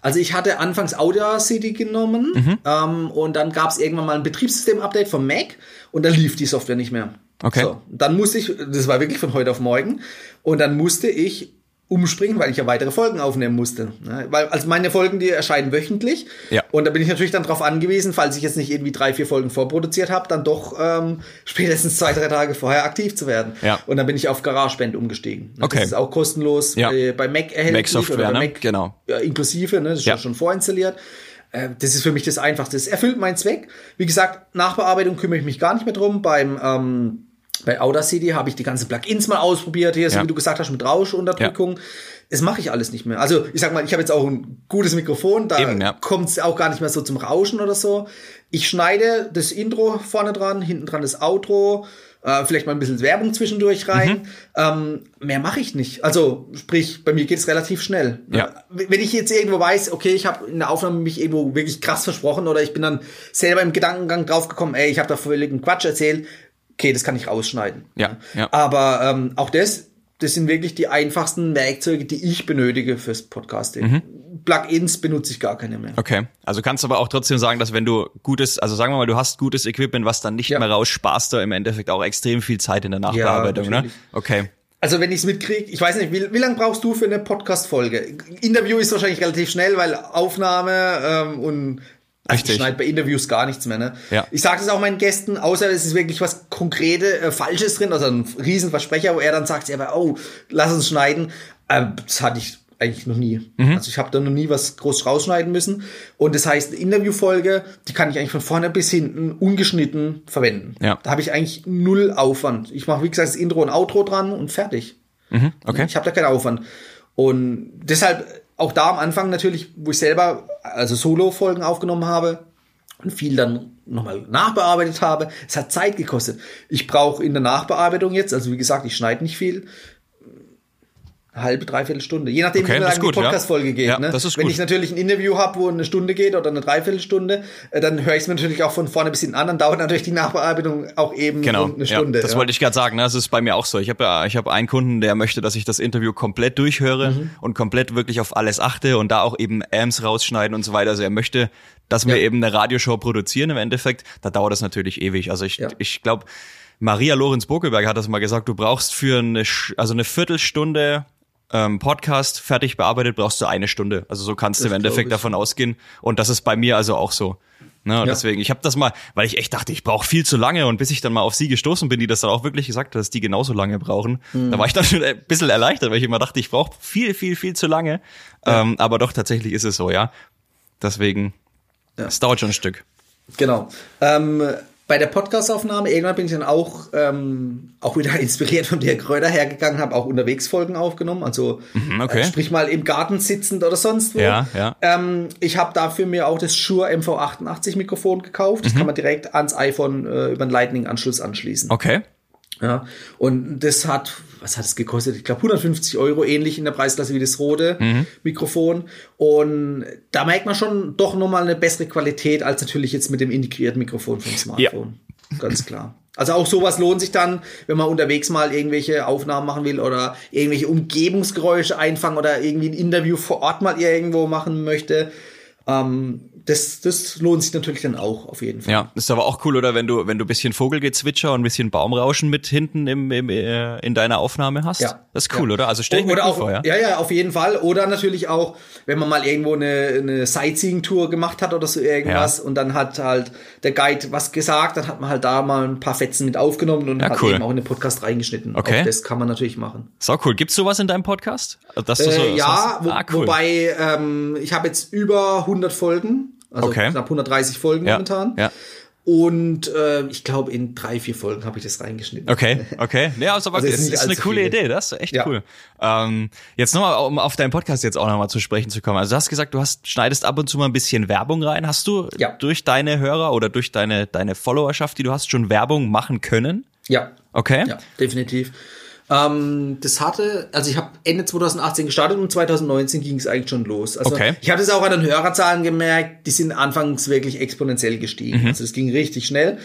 Also ich hatte anfangs Audacity genommen mhm. ähm, und dann gab es irgendwann mal ein Betriebssystem-Update vom Mac und dann lief die Software nicht mehr. Okay. So, dann musste ich, das war wirklich von heute auf morgen, und dann musste ich umspringen, weil ich ja weitere Folgen aufnehmen musste. Weil, also meine Folgen, die erscheinen wöchentlich. Ja. Und da bin ich natürlich dann darauf angewiesen, falls ich jetzt nicht irgendwie drei, vier Folgen vorproduziert habe, dann doch ähm, spätestens zwei, drei Tage vorher aktiv zu werden. Ja. Und dann bin ich auf GarageBand umgestiegen. Okay. Das ist auch kostenlos ja. äh, bei Mac erhältlich. Mac Software, oder bei Mac, genau. Ja, inklusive, ne? das ist ja. schon vorinstalliert. Äh, das ist für mich das Einfachste. Das erfüllt meinen Zweck. Wie gesagt, Nachbearbeitung kümmere ich mich gar nicht mehr drum. Beim ähm, bei Audacity habe ich die ganzen Plugins mal ausprobiert, hier, so ja. wie du gesagt hast, mit Rauschunterdrückung. Ja. Das mache ich alles nicht mehr. Also ich sag mal, ich habe jetzt auch ein gutes Mikrofon, da ja. kommt es auch gar nicht mehr so zum Rauschen oder so. Ich schneide das Intro vorne dran, hinten dran das Outro, äh, vielleicht mal ein bisschen Werbung zwischendurch rein. Mhm. Ähm, mehr mache ich nicht. Also sprich, bei mir geht es relativ schnell. Ja. Wenn ich jetzt irgendwo weiß, okay, ich habe in der Aufnahme mich irgendwo wirklich krass versprochen oder ich bin dann selber im Gedankengang draufgekommen, ey, ich habe da völligen Quatsch erzählt, okay, das kann ich rausschneiden. Ja, ja. Aber ähm, auch das, das sind wirklich die einfachsten Werkzeuge, die ich benötige fürs Podcasting. Mhm. Plugins benutze ich gar keine mehr. Okay. Also kannst du aber auch trotzdem sagen, dass wenn du gutes, also sagen wir mal, du hast gutes Equipment, was dann nicht ja. mehr raus, sparst du im Endeffekt auch extrem viel Zeit in der Nachbearbeitung, ja, ne? Okay. Also wenn ich es mitkriege, ich weiß nicht, wie, wie lange brauchst du für eine Podcast-Folge? Interview ist wahrscheinlich relativ schnell, weil Aufnahme ähm, und also ich schneide bei Interviews gar nichts mehr. Ne? Ja. Ich sage das auch meinen Gästen, außer es ist wirklich was konkrete äh, Falsches drin, also ein Riesenversprecher, wo er dann sagt, ja, aber oh, lass uns schneiden. Äh, das hatte ich eigentlich noch nie. Mhm. Also ich habe da noch nie was groß rausschneiden müssen. Und das heißt, eine Interviewfolge, die kann ich eigentlich von vorne bis hinten ungeschnitten verwenden. Ja. Da habe ich eigentlich null Aufwand. Ich mache, wie gesagt, das Intro und Outro dran und fertig. Mhm. Okay. Ich habe da keinen Aufwand. Und deshalb auch da am Anfang natürlich, wo ich selber also Solo-Folgen aufgenommen habe und viel dann nochmal nachbearbeitet habe. Es hat Zeit gekostet. Ich brauche in der Nachbearbeitung jetzt, also wie gesagt, ich schneide nicht viel, halbe, dreiviertel Stunde. Je nachdem, okay, wie lange die Podcast-Folge ja. geht. Ja, ne? Wenn gut. ich natürlich ein Interview habe, wo eine Stunde geht oder eine Dreiviertelstunde, äh, dann höre ich es mir natürlich auch von vorne bis hinten an. Dann dauert natürlich die Nachbearbeitung auch eben genau. eine Stunde. Ja, das wollte ich gerade sagen. Ne? Das ist bei mir auch so. Ich habe ja, ich habe einen Kunden, der möchte, dass ich das Interview komplett durchhöre mhm. und komplett wirklich auf alles achte und da auch eben Amps rausschneiden und so weiter. Also er möchte, dass wir eben eine Radioshow produzieren im Endeffekt. Da dauert das natürlich ewig. Also ich, ich glaube, Maria Lorenz Bokelberg hat das mal gesagt, du brauchst für eine, also eine Viertelstunde ähm, Podcast fertig bearbeitet, brauchst du eine Stunde. Also so kannst das du im Endeffekt davon ausgehen. Und das ist bei mir also auch so. Ne, ja. Deswegen, ich habe das mal, weil ich echt dachte, ich brauche viel zu lange und bis ich dann mal auf sie gestoßen bin, die das dann auch wirklich gesagt hat, dass die genauso lange brauchen, mhm. da war ich dann schon ein bisschen erleichtert, weil ich immer dachte, ich brauche viel, viel, viel zu lange. Ja. Ähm, aber doch, tatsächlich ist es so, ja. Deswegen, ja. es dauert schon ein Stück. Genau. Ähm, bei der Podcastaufnahme, irgendwann bin ich dann auch, ähm, auch wieder inspiriert von der Kröder hergegangen, habe auch unterwegs Folgen aufgenommen, also mhm, okay. äh, sprich mal im Garten sitzend oder sonst wo. Ja, ja. Ähm, ich habe dafür mir auch das Shure MV88 Mikrofon gekauft. Das mhm. kann man direkt ans iPhone äh, über einen Lightning-Anschluss anschließen. Okay. Ja, und das hat, was hat es gekostet? Ich glaube 150 Euro, ähnlich in der Preisklasse wie das rote mhm. Mikrofon. Und da merkt man schon doch nochmal eine bessere Qualität als natürlich jetzt mit dem integrierten Mikrofon vom Smartphone. Ja. Ganz klar. Also auch sowas lohnt sich dann, wenn man unterwegs mal irgendwelche Aufnahmen machen will oder irgendwelche Umgebungsgeräusche einfangen oder irgendwie ein Interview vor Ort mal irgendwo machen möchte. Ähm, das, das lohnt sich natürlich dann auch auf jeden Fall. Ja, ist aber auch cool, oder wenn du, wenn du bisschen Vogelgezwitscher und ein bisschen Baumrauschen mit hinten im, im, äh, in deiner Aufnahme hast. Ja. Das ist cool, ja. oder? Also stell ich mir oder auch, vor, ja? Ja, ja, auf jeden Fall. Oder natürlich auch, wenn man mal irgendwo eine, eine Sightseeing-Tour gemacht hat oder so irgendwas ja. und dann hat halt der Guide was gesagt, dann hat man halt da mal ein paar Fetzen mit aufgenommen und ja, hat cool. eben auch in den Podcast reingeschnitten. Okay. Auch das kann man natürlich machen. So cool. Gibt's sowas in deinem Podcast? Dass du so, äh, ja, wo, ah, cool. wobei ähm, ich habe jetzt über 100 Folgen also okay. knapp 130 Folgen ja. momentan. Ja. Und äh, ich glaube, in drei, vier Folgen habe ich das reingeschnitten. Okay, okay. Ja, also, also ist, ist eine coole viele. Idee, das ist echt ja. cool. Ähm, jetzt nochmal, um auf deinen Podcast jetzt auch nochmal zu sprechen zu kommen. Also du hast gesagt, du hast, schneidest ab und zu mal ein bisschen Werbung rein. Hast du ja. durch deine Hörer oder durch deine, deine Followerschaft, die du hast, schon Werbung machen können? Ja. Okay. Ja, definitiv. Ähm, das hatte, also ich habe Ende 2018 gestartet und 2019 ging es eigentlich schon los. Also okay. ich habe es auch an den Hörerzahlen gemerkt, die sind anfangs wirklich exponentiell gestiegen. Mhm. Also es ging richtig schnell.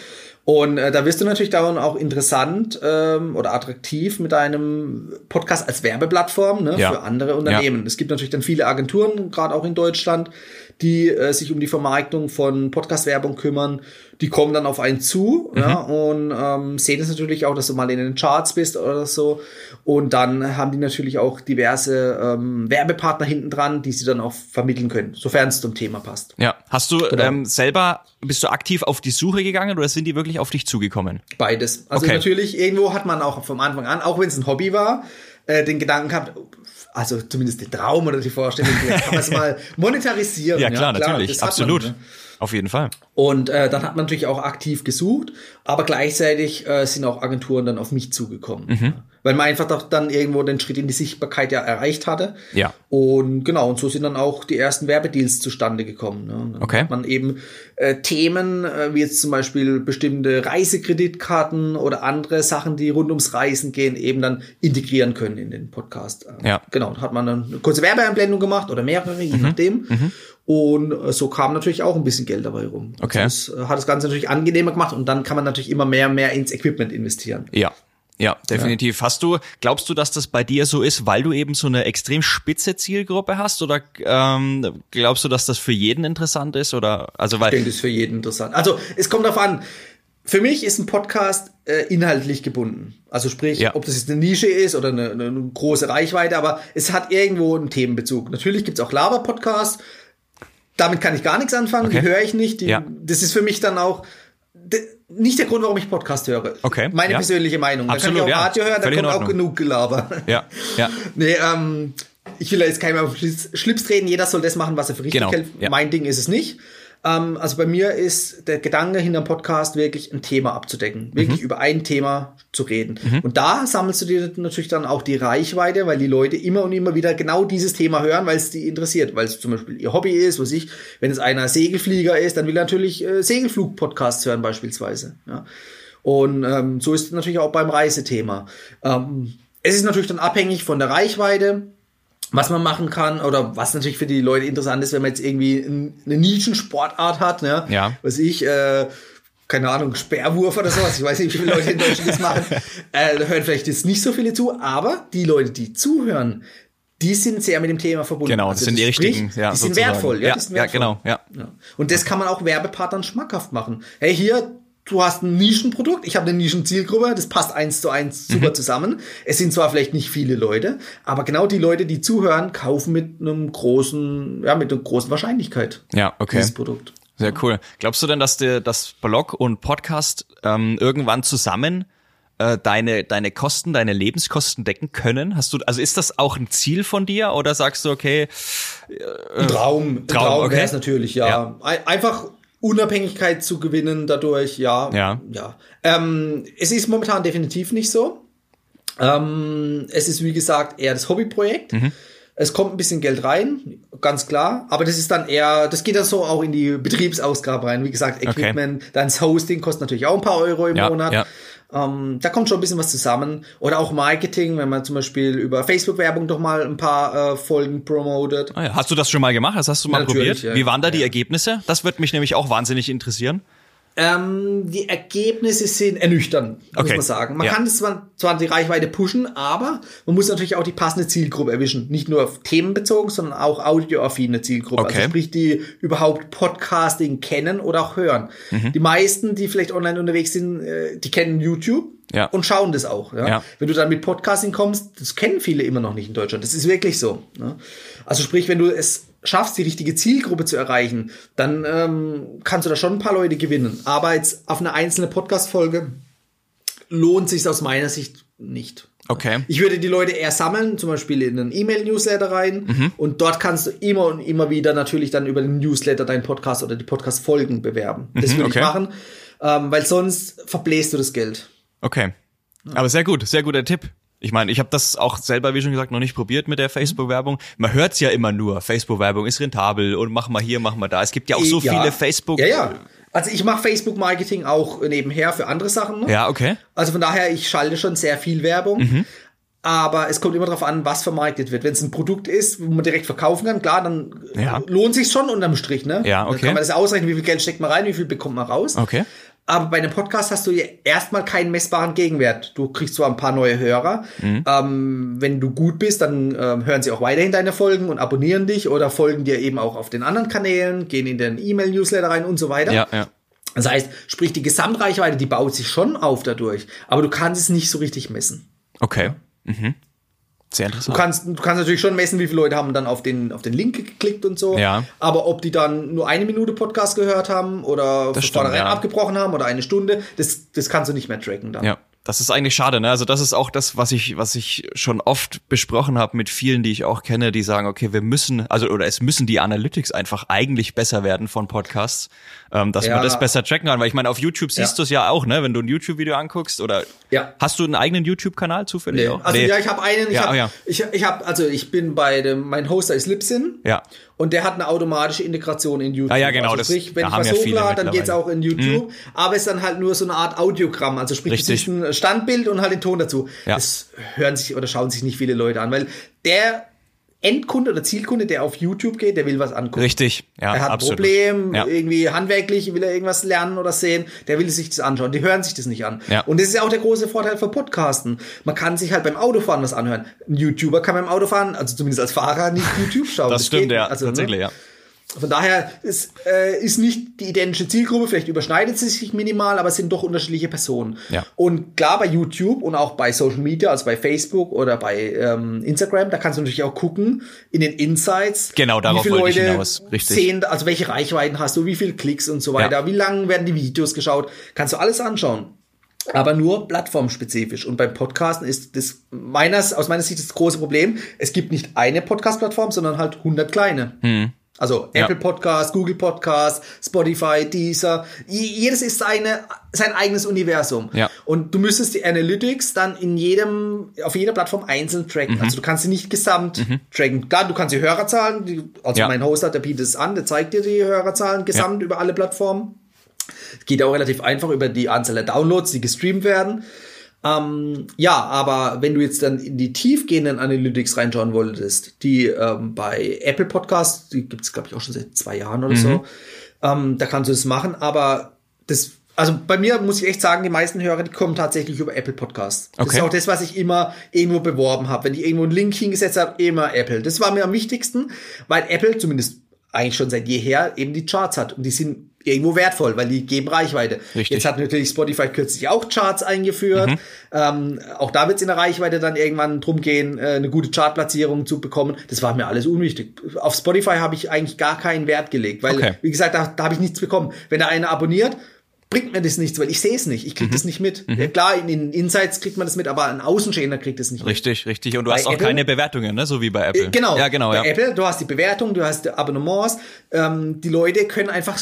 Und äh, da wirst du natürlich dann auch interessant ähm, oder attraktiv mit deinem Podcast als Werbeplattform ne, ja. für andere Unternehmen. Ja. Es gibt natürlich dann viele Agenturen, gerade auch in Deutschland, die äh, sich um die Vermarktung von Podcast-Werbung kümmern. Die kommen dann auf einen zu mhm. ja, und ähm, sehen es natürlich auch, dass du mal in den Charts bist oder so. Und dann haben die natürlich auch diverse ähm, Werbepartner hinten dran, die sie dann auch vermitteln können, sofern es zum Thema passt. Ja. Hast du genau. ähm, selber, bist du aktiv auf die Suche gegangen oder sind die wirklich auf dich zugekommen? Beides. Also okay. natürlich, irgendwo hat man auch vom Anfang an, auch wenn es ein Hobby war, äh, den Gedanken gehabt, also zumindest den Traum oder die Vorstellung, kann man es mal monetarisieren. Ja, klar, ja, klar natürlich, absolut. Man, ne? Auf jeden Fall. Und äh, dann hat man natürlich auch aktiv gesucht, aber gleichzeitig äh, sind auch Agenturen dann auf mich zugekommen. Mhm. Weil man einfach doch dann irgendwo den Schritt in die Sichtbarkeit ja erreicht hatte. Ja. Und genau, und so sind dann auch die ersten Werbedeals zustande gekommen. Ne? Dann okay. Hat man eben äh, Themen, äh, wie jetzt zum Beispiel bestimmte Reisekreditkarten oder andere Sachen, die rund ums Reisen gehen, eben dann integrieren können in den Podcast. Ja. Genau, hat man dann eine kurze Werbeeinblendung gemacht oder mehrere, je mhm. nachdem. Mhm. Und äh, so kam natürlich auch ein bisschen Geld dabei rum. Okay. Also das äh, hat das Ganze natürlich angenehmer gemacht und dann kann man natürlich immer mehr und mehr ins Equipment investieren. Ja. Ja, definitiv. Ja. Hast du, glaubst du, dass das bei dir so ist, weil du eben so eine extrem spitze Zielgruppe hast? Oder ähm, glaubst du, dass das für jeden interessant ist? Oder also weil ich denke, das ist für jeden interessant. Also es kommt darauf an. Für mich ist ein Podcast äh, inhaltlich gebunden. Also sprich, ja. ob das jetzt eine Nische ist oder eine, eine große Reichweite, aber es hat irgendwo einen Themenbezug. Natürlich gibt's auch Laber-Podcasts, damit kann ich gar nichts anfangen, okay. die höre ich nicht. Die, ja. Das ist für mich dann auch nicht der Grund, warum ich Podcast höre. Okay. Meine ja. persönliche Meinung. Absolut, da kann ich auch Radio hören, da kommt auch genug Gelaber. Ja, ja. nee, ähm, ich will da jetzt keinem auf Schlips treten, jeder soll das machen, was er für richtig genau. hält. Ja. Mein Ding ist es nicht. Ähm, also bei mir ist der Gedanke hinterm Podcast wirklich ein Thema abzudecken, wirklich mhm. über ein Thema zu reden. Mhm. Und da sammelst du dir natürlich dann auch die Reichweite, weil die Leute immer und immer wieder genau dieses Thema hören, weil es die interessiert, weil es zum Beispiel ihr Hobby ist, was ich, wenn es einer Segelflieger ist, dann will er natürlich äh, Segelflug-Podcasts hören beispielsweise. Ja. Und ähm, so ist es natürlich auch beim Reisethema. Ähm, es ist natürlich dann abhängig von der Reichweite was man machen kann oder was natürlich für die Leute interessant ist, wenn man jetzt irgendwie eine Nischensportart hat, ne? Ja. Was ich, äh, keine Ahnung, Sperrwurf oder sowas. Ich weiß nicht, wie viele Leute in Deutschland das machen. Äh, da hören vielleicht jetzt nicht so viele zu, aber die Leute, die zuhören, die sind sehr mit dem Thema verbunden. Genau, das also sind die richtigen. Ja, die sind wertvoll. Ja, ja, die sind wertvoll. ja genau. Ja. ja. Und das kann man auch Werbepartnern schmackhaft machen. Hey, hier, du hast ein Nischenprodukt, ich habe eine Nischenzielgruppe, das passt eins zu eins super mhm. zusammen. Es sind zwar vielleicht nicht viele Leute, aber genau die Leute, die zuhören, kaufen mit einem großen, ja, mit einer großen Wahrscheinlichkeit ja, okay. dieses Produkt. Sehr cool. Glaubst du denn, dass der, das Blog und Podcast ähm, irgendwann zusammen äh, deine deine Kosten, deine Lebenskosten decken können? Hast du also ist das auch ein Ziel von dir oder sagst du okay? Äh, ein Traum, Traum, Traum okay. wäre es natürlich, ja. ja. Einfach Unabhängigkeit zu gewinnen dadurch, ja. Ja. ja. Ähm, es ist momentan definitiv nicht so. Ähm, es ist, wie gesagt, eher das Hobbyprojekt. Mhm. Es kommt ein bisschen Geld rein, ganz klar. Aber das ist dann eher, das geht dann so auch in die Betriebsausgabe rein. Wie gesagt, Equipment, okay. dann das Hosting kostet natürlich auch ein paar Euro im ja, Monat. Ja. Ähm, da kommt schon ein bisschen was zusammen. Oder auch Marketing, wenn man zum Beispiel über Facebook-Werbung doch mal ein paar äh, Folgen promotet. Ah ja. Hast du das schon mal gemacht? Das hast du mal ja, probiert? Ja. Wie waren da die Ergebnisse? Das wird mich nämlich auch wahnsinnig interessieren. Ähm, die Ergebnisse sind ernüchternd, muss Okay. man sagen. Man Ja. kann das zwar, zwar die Reichweite pushen, aber man muss natürlich auch die passende Zielgruppe erwischen. Nicht nur auf themenbezogen, sondern auch audioaffine Zielgruppe. Okay. Also sprich, die überhaupt Podcasting kennen oder auch hören. Mhm. Die meisten, die vielleicht online unterwegs sind, äh, die kennen YouTube. Ja. Und schauen das auch. Ja? Ja. Wenn du dann mit Podcasting kommst, das kennen viele immer noch nicht in Deutschland. Das ist wirklich so. Ne? Also sprich, wenn du es schaffst, die richtige Zielgruppe zu erreichen, dann ähm, kannst du da schon ein paar Leute gewinnen. Aber jetzt auf eine einzelne Podcast-Folge lohnt sich aus meiner Sicht nicht. Okay. Ich würde die Leute eher sammeln, zum Beispiel in einen E-Mail-Newsletter rein. Und dort kannst du immer und immer wieder natürlich dann über den Newsletter deinen Podcast oder die Podcast-Folgen bewerben. Das würde okay. ich machen, ähm, weil sonst verbläst du das Geld. Okay. Aber sehr gut, sehr guter Tipp. Ich meine, ich habe das auch selber, wie schon gesagt, noch nicht probiert mit der Facebook-Werbung. Man hört's ja immer nur, Facebook-Werbung ist rentabel und mach mal hier, mach mal da. Es gibt ja auch so Ja. viele Facebook. Ja, ja. Also ich mache Facebook-Marketing auch nebenher für andere Sachen. noch. Ja, okay. Also von daher, ich schalte schon sehr viel Werbung. Mhm. Aber es kommt immer darauf an, was vermarktet wird. Wenn es ein Produkt ist, wo man direkt verkaufen kann, klar, dann Ja. lohnt sich schon unterm Strich. Ne? Ja, Dann okay. kann man das ausrechnen, wie viel Geld steckt man rein, wie viel bekommt man raus. Okay. Aber bei einem Podcast hast du ja erstmal keinen messbaren Gegenwert. Du kriegst zwar ein paar neue Hörer. Mhm. Ähm, wenn du gut bist, dann ähm, hören sie auch weiterhin deine Folgen und abonnieren dich oder folgen dir eben auch auf den anderen Kanälen, gehen in den E-Mail-Newsletter rein und so weiter. Ja, ja. Das heißt, sprich, die Gesamtreichweite, die baut sich schon auf dadurch. Aber du kannst es nicht so richtig messen. Okay. Mhm. Sehr Du interessant. kannst, du kannst natürlich schon messen, wie viele Leute haben dann auf den, auf den Link geklickt und so. Ja. Aber ob die dann nur eine Minute Podcast gehört haben oder von stimmt, vornherein ja. abgebrochen haben oder eine Stunde, das, das kannst du nicht mehr tracken dann. Ja, das ist eigentlich schade, ne? Also das ist auch das, was ich, was ich schon oft besprochen habe mit vielen, die ich auch kenne, die sagen, okay, wir müssen, also oder es müssen die Analytics einfach eigentlich besser werden von Podcasts, ähm, dass Ja. man das besser tracken kann. Weil ich meine, auf YouTube siehst Ja. du es ja auch, ne? Wenn du ein YouTube-Video anguckst oder Ja. hast du einen eigenen YouTube-Kanal zufällig Nee. auch? Also ja, ich habe einen, ich Ja, habe, ja. ich, ich hab, also ich bin bei dem, mein Hoster ist Libsyn. Ja. Und der hat eine automatische Integration in YouTube. Ah, ja, genau, Also das- sprich, wenn da ich was hochlade, dann geht's mittlerweile. Mhm. auch in YouTube. Aber es ist dann halt nur so eine Art Audiogramm. Also sprich, Richtig. es ist Standbild und halt den Ton dazu. Ja. Das hören sich oder schauen sich nicht viele Leute an, weil der Endkunde oder Zielkunde, der auf YouTube geht, der will was angucken. Richtig, ja, er hat absolut. ein Problem, Ja. irgendwie handwerklich, will er irgendwas lernen oder sehen, der will sich das anschauen. Die hören sich das nicht an. Ja. Und das ist ja auch der große Vorteil von Podcasten. Man kann sich halt beim Autofahren was anhören. Ein YouTuber kann beim Autofahren, also zumindest als Fahrer, nicht YouTube schauen. Das stimmt, geht ja. Also, tatsächlich, ne? ja. Von daher ist, äh, ist nicht die identische Zielgruppe, vielleicht überschneidet sie sich minimal, aber es sind doch unterschiedliche Personen. Ja. Und klar, bei YouTube und auch bei Social Media, also bei Facebook oder bei ähm, Instagram, da kannst du natürlich auch gucken in den Insights. Genau, darauf wie viele wollte ich Leute hinaus. Richtig. sehen, also welche Reichweiten hast du, wie viele Klicks und so weiter, Ja. wie lang werden die Videos geschaut, kannst du alles anschauen. Aber nur plattformspezifisch. Und beim Podcasten ist das meines, aus meiner Sicht das große Problem. Es gibt nicht eine Podcast-Plattform, sondern halt 100 kleine. Also Hm. Ja. Apple Podcast, Google Podcast, Spotify, Deezer. Jedes ist seine, sein eigenes Universum. Ja. Und du müsstest die Analytics dann in jedem, auf jeder Plattform einzeln Mhm. tracken. Also du kannst sie nicht gesamt tracken. Klar, du kannst die Hörerzahlen, die, also Ja. mein Hoster, der bietet es an, der zeigt dir die Hörerzahlen gesamt über alle Plattformen. Geht auch relativ einfach über die Anzahl der Downloads, die gestreamt werden. Ähm, ja, aber wenn du jetzt dann in die tiefgehenden Analytics reinschauen wolltest, die ähm, bei Apple Podcasts, die gibt's glaube ich, auch schon seit zwei Jahren oder so, ähm, da kannst du das machen, aber das, also bei mir muss ich echt sagen, die meisten Hörer, die kommen tatsächlich über Apple Podcasts. Das Okay. ist auch das, was ich immer irgendwo beworben habe. Wenn ich irgendwo einen Link hingesetzt habe, immer Apple. Das war mir am wichtigsten, weil Apple zumindest eigentlich schon seit jeher eben die Charts hat und die sind irgendwo wertvoll, weil die geben Reichweite. Richtig. Jetzt hat natürlich Spotify kürzlich auch Charts eingeführt. Mhm. Ähm, auch da wird es in der Reichweite dann irgendwann drum gehen, äh, eine gute Chartplatzierung zu bekommen. Das war mir alles unwichtig. Auf Spotify habe ich eigentlich gar keinen Wert gelegt, weil, Okay. wie gesagt, da, da habe ich nichts bekommen. Wenn da einer abonniert, bringt mir das nichts, weil ich sehe es nicht. Ich kriege Mhm. das nicht mit. Ja, klar, in den Insights kriegt man das mit, aber ein Außenstehender kriegt das nicht mit. Richtig, richtig. Und du Bei hast auch Apple? keine Bewertungen, ne? So wie bei Apple. Äh, Genau. Ja, genau, Bei ja. Apple, du hast die Bewertung, du hast Abonnements. Ähm, die Leute können einfach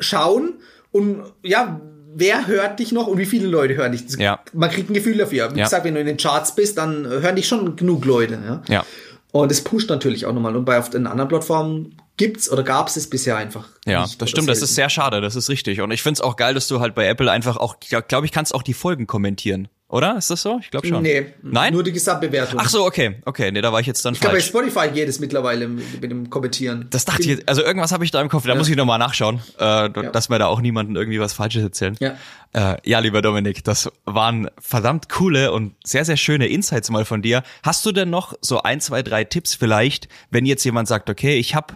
schauen und ja, wer hört dich noch und wie viele Leute hören dich. Ja. Man kriegt ein Gefühl dafür. Wie Ja. gesagt, wenn du in den Charts bist, dann hören dich schon genug Leute. Ja. Ja. Und es pusht natürlich auch nochmal. Und bei auf den anderen Plattformen gibt's oder gab's es bisher einfach. Ja, nicht das stimmt, das ist sehr schade, das ist richtig. Und ich find's auch geil, dass du halt bei Apple einfach auch, glaube ich, kannst auch die Folgen kommentieren. Oder? Ist das so? Ich glaube schon. Nee. Nein? Nur die Gesamtbewertung. Ach so, okay. Okay, nee, da war ich jetzt dann ich falsch. Ich glaube, bei Spotify geht es mittlerweile mit, dem Kommentieren. Das dachte ich jetzt, also irgendwas habe ich da im Kopf, da ja. muss ich nochmal nachschauen, äh, ja. dass wir da auch niemanden irgendwie was Falsches erzählen. Ja. Äh, ja, lieber Dominik, das waren verdammt coole und sehr, sehr schöne Insights mal von dir. Hast du denn noch so ein, zwei, drei Tipps vielleicht, wenn jetzt jemand sagt, okay, ich habe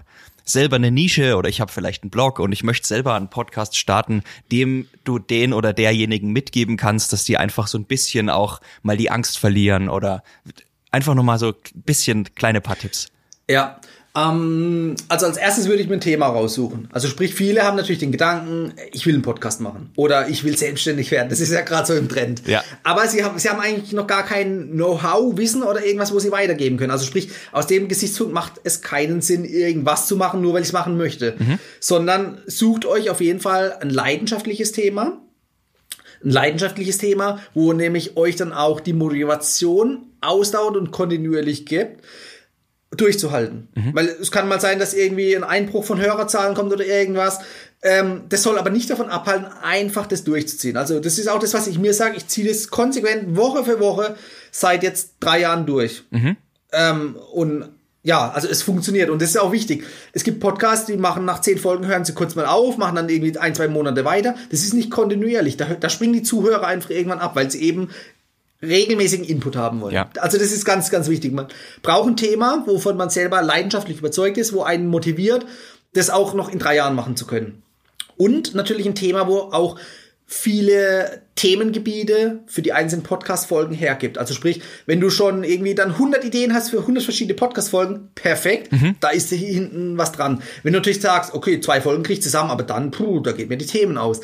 selber eine Nische oder ich habe vielleicht einen Blog und ich möchte selber einen Podcast starten, dem du den oder derjenigen mitgeben kannst, dass die einfach so ein bisschen auch mal die Angst verlieren oder einfach nur mal so ein bisschen kleine paar Tipps. Ja, ähm, also als erstes würde ich mir ein Thema raussuchen. Also sprich, viele haben natürlich den Gedanken, ich will einen Podcast machen oder ich will selbstständig werden. Das ist ja gerade so im Trend. Ja. Aber sie haben, sie haben eigentlich noch gar kein Know-how, Wissen oder irgendwas, wo sie weitergeben können. Also sprich, aus dem Gesichtspunkt macht es keinen Sinn, irgendwas zu machen, nur weil ich es machen möchte. Mhm. Sondern sucht euch auf jeden Fall ein leidenschaftliches Thema. Ein leidenschaftliches Thema, wo nämlich euch dann auch die Motivation ausdauert und kontinuierlich gibt durchzuhalten. Mhm. Weil es kann mal sein, dass irgendwie ein Einbruch von Hörerzahlen kommt oder irgendwas. Ähm, das soll aber nicht davon abhalten, einfach das durchzuziehen. Also das ist auch das, was ich mir sage. Ich ziehe das konsequent Woche für Woche seit jetzt drei Jahren durch. Mhm. Ähm, und ja, also es funktioniert und das ist auch wichtig. Es gibt Podcasts, die machen nach zehn Folgen, hören sie kurz mal auf, machen dann irgendwie ein, zwei Monate weiter. Das ist nicht kontinuierlich. Da, da springen die Zuhörer einfach irgendwann ab, weil sie eben regelmäßigen Input haben wollen. Ja. Also das ist ganz, ganz wichtig. Man braucht ein Thema, wovon man selber leidenschaftlich überzeugt ist, wo einen motiviert, das auch noch in drei Jahren machen zu können. Und natürlich ein Thema, wo auch viele Themengebiete für die einzelnen Podcast-Folgen hergibt. Also sprich, wenn du schon irgendwie dann 100 Ideen hast für 100 verschiedene Podcast-Folgen, perfekt, mhm. da ist hier hinten was dran. Wenn du natürlich sagst, okay, zwei Folgen krieg ich zusammen, aber dann, puh, da geht mir die Themen aus.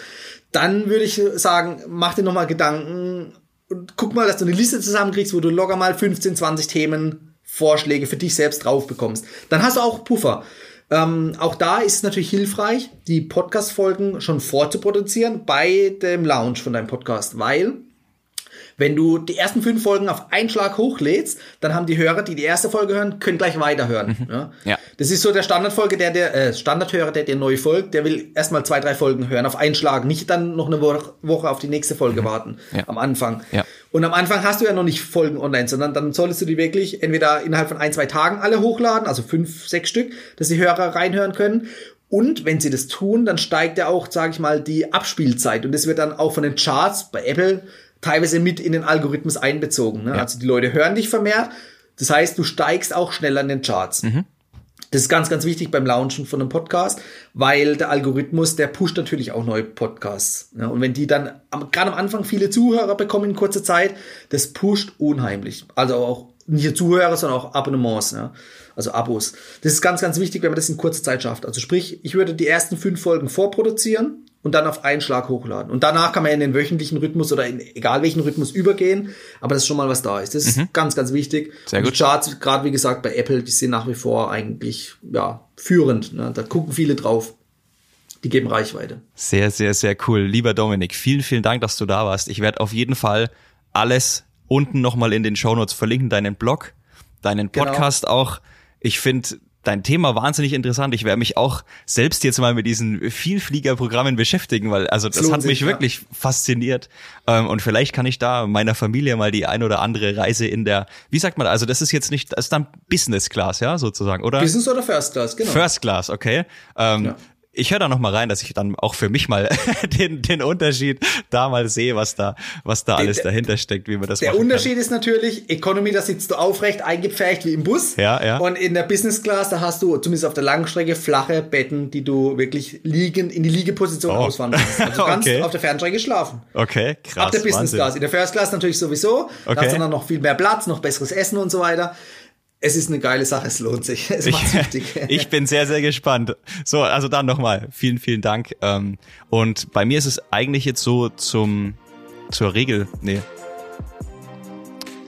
Dann würde ich sagen, mach dir nochmal Gedanken, und guck mal, dass du eine Liste zusammenkriegst, wo du locker mal 15, 20 Themen, Vorschläge für dich selbst drauf bekommst. Dann hast du auch Puffer. Ähm, auch da ist es natürlich hilfreich, die Podcast-Folgen schon vorzuproduzieren bei dem Launch von deinem Podcast, weil wenn du die ersten fünf Folgen auf einen Schlag hochlädst, dann haben die Hörer, die die erste Folge hören, können gleich weiterhören. Mhm. Ja? ja. Das ist so der Standardfolge, der der äh, Standardhörer, der dir neu folgt, der will erstmal zwei, drei Folgen hören auf einen Schlag, nicht dann noch eine Woche auf die nächste Folge mhm. warten ja. am Anfang. Ja. Und am Anfang hast du ja noch nicht Folgen online, sondern dann solltest du die wirklich entweder innerhalb von ein, zwei Tagen alle hochladen, also fünf, sechs Stück, dass die Hörer reinhören können. Und wenn sie das tun, dann steigt ja auch, sage ich mal, die Abspielzeit. Und das wird dann auch von den Charts bei Apple teilweise mit in den Algorithmus einbezogen. Ne? Ja. Also die Leute hören dich vermehrt. Das heißt, du steigst auch schneller in den Charts. Mhm. Das ist ganz, ganz wichtig beim Launchen von einem Podcast, weil der Algorithmus, der pusht natürlich auch neue Podcasts. Ne? Und wenn die dann gerade am Anfang viele Zuhörer bekommen in kurzer Zeit, das pusht unheimlich. Also auch nicht nur Zuhörer, sondern auch Abonnements, ne? also Abos. Das ist ganz, ganz wichtig, wenn man das in kurzer Zeit schafft. Also sprich, ich würde die ersten fünf Folgen vorproduzieren und dann auf einen Schlag hochladen. Und danach kann man in den wöchentlichen Rhythmus oder in egal welchen Rhythmus übergehen, aber das ist schon mal was da ist. Das ist mhm. ganz, ganz wichtig. Sehr gut. Die Charts, gerade wie gesagt bei Apple, die sind nach wie vor eigentlich ja führend. Ne? Da gucken viele drauf. Die geben Reichweite. Sehr, sehr, sehr cool. Lieber Dominik, vielen, vielen Dank, dass du da warst. Ich werde auf jeden Fall alles unten nochmal in den Shownotes verlinken, deinen Blog, deinen genau. Podcast genau. auch. Ich finde, dein Thema wahnsinnig interessant. Ich werde mich auch selbst jetzt mal mit diesen Vielfliegerprogrammen beschäftigen, weil also das, das hat mich sich, wirklich ja. fasziniert. Ähm, und vielleicht kann ich da meiner Familie mal die ein oder andere Reise in der, wie sagt man, also das ist jetzt nicht, das ist dann Business Class, ja, sozusagen, oder? Business oder First Class, genau. First Class, okay. Ähm, ja ich höre da noch mal rein, dass ich dann auch für mich mal den, den Unterschied da mal sehe, was da, was da alles der, dahinter steckt, wie man das Der Unterschied kann. ist natürlich, Economy, da sitzt du aufrecht, eingepfercht wie im Bus. Ja, ja. Und in der Business Class, da hast du zumindest auf der Langstrecke flache Betten, die du wirklich liegend in die Liegeposition oh. ausfahren kannst. Also du kannst okay. auf der Fernstrecke schlafen. Okay, krass. Ab der Business Wahnsinn. Class. In der First Class natürlich sowieso. Okay. Da hast du dann noch viel mehr Platz, noch besseres Essen und so weiter es ist eine geile Sache, es lohnt sich. Es macht süchtig. ich bin sehr, sehr gespannt. So, also dann nochmal, vielen, vielen Dank. Ähm, und bei mir ist es eigentlich jetzt so zum, zur Regel, nee,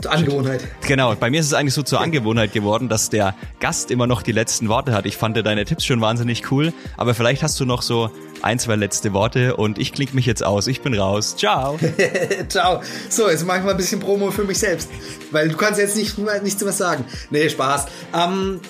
zur Angewohnheit. Genau, bei mir ist es eigentlich so zur Angewohnheit geworden, dass der Gast immer noch die letzten Worte hat. Ich fand deine Tipps schon wahnsinnig cool, aber vielleicht hast du noch so ein, zwei letzte Worte und ich klinge mich jetzt aus. Ich bin raus. Ciao. Ciao. So, jetzt mache ich mal ein bisschen Promo für mich selbst, weil du kannst jetzt nicht, nichts mehr sagen. Nee, Spaß. Ähm,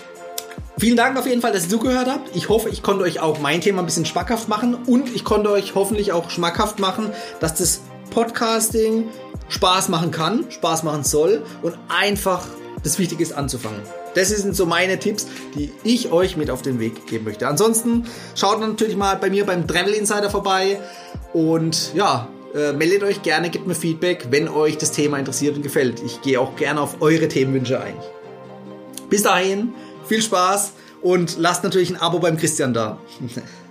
Vielen Dank auf jeden Fall, dass ihr zugehört habt. Ich hoffe, ich konnte euch auch mein Thema ein bisschen schmackhaft machen und ich konnte euch hoffentlich auch schmackhaft machen, dass das Podcasting Spaß machen kann, Spaß machen soll und einfach das Wichtige ist anzufangen. Das sind so meine Tipps, die ich euch mit auf den Weg geben möchte. Ansonsten schaut natürlich mal bei mir beim Travel Insider vorbei und ja, äh, meldet euch gerne, gebt mir Feedback, wenn euch das Thema interessiert und gefällt. Ich gehe auch gerne auf eure Themenwünsche ein. Bis dahin, viel Spaß und lasst natürlich ein Abo beim Christian da.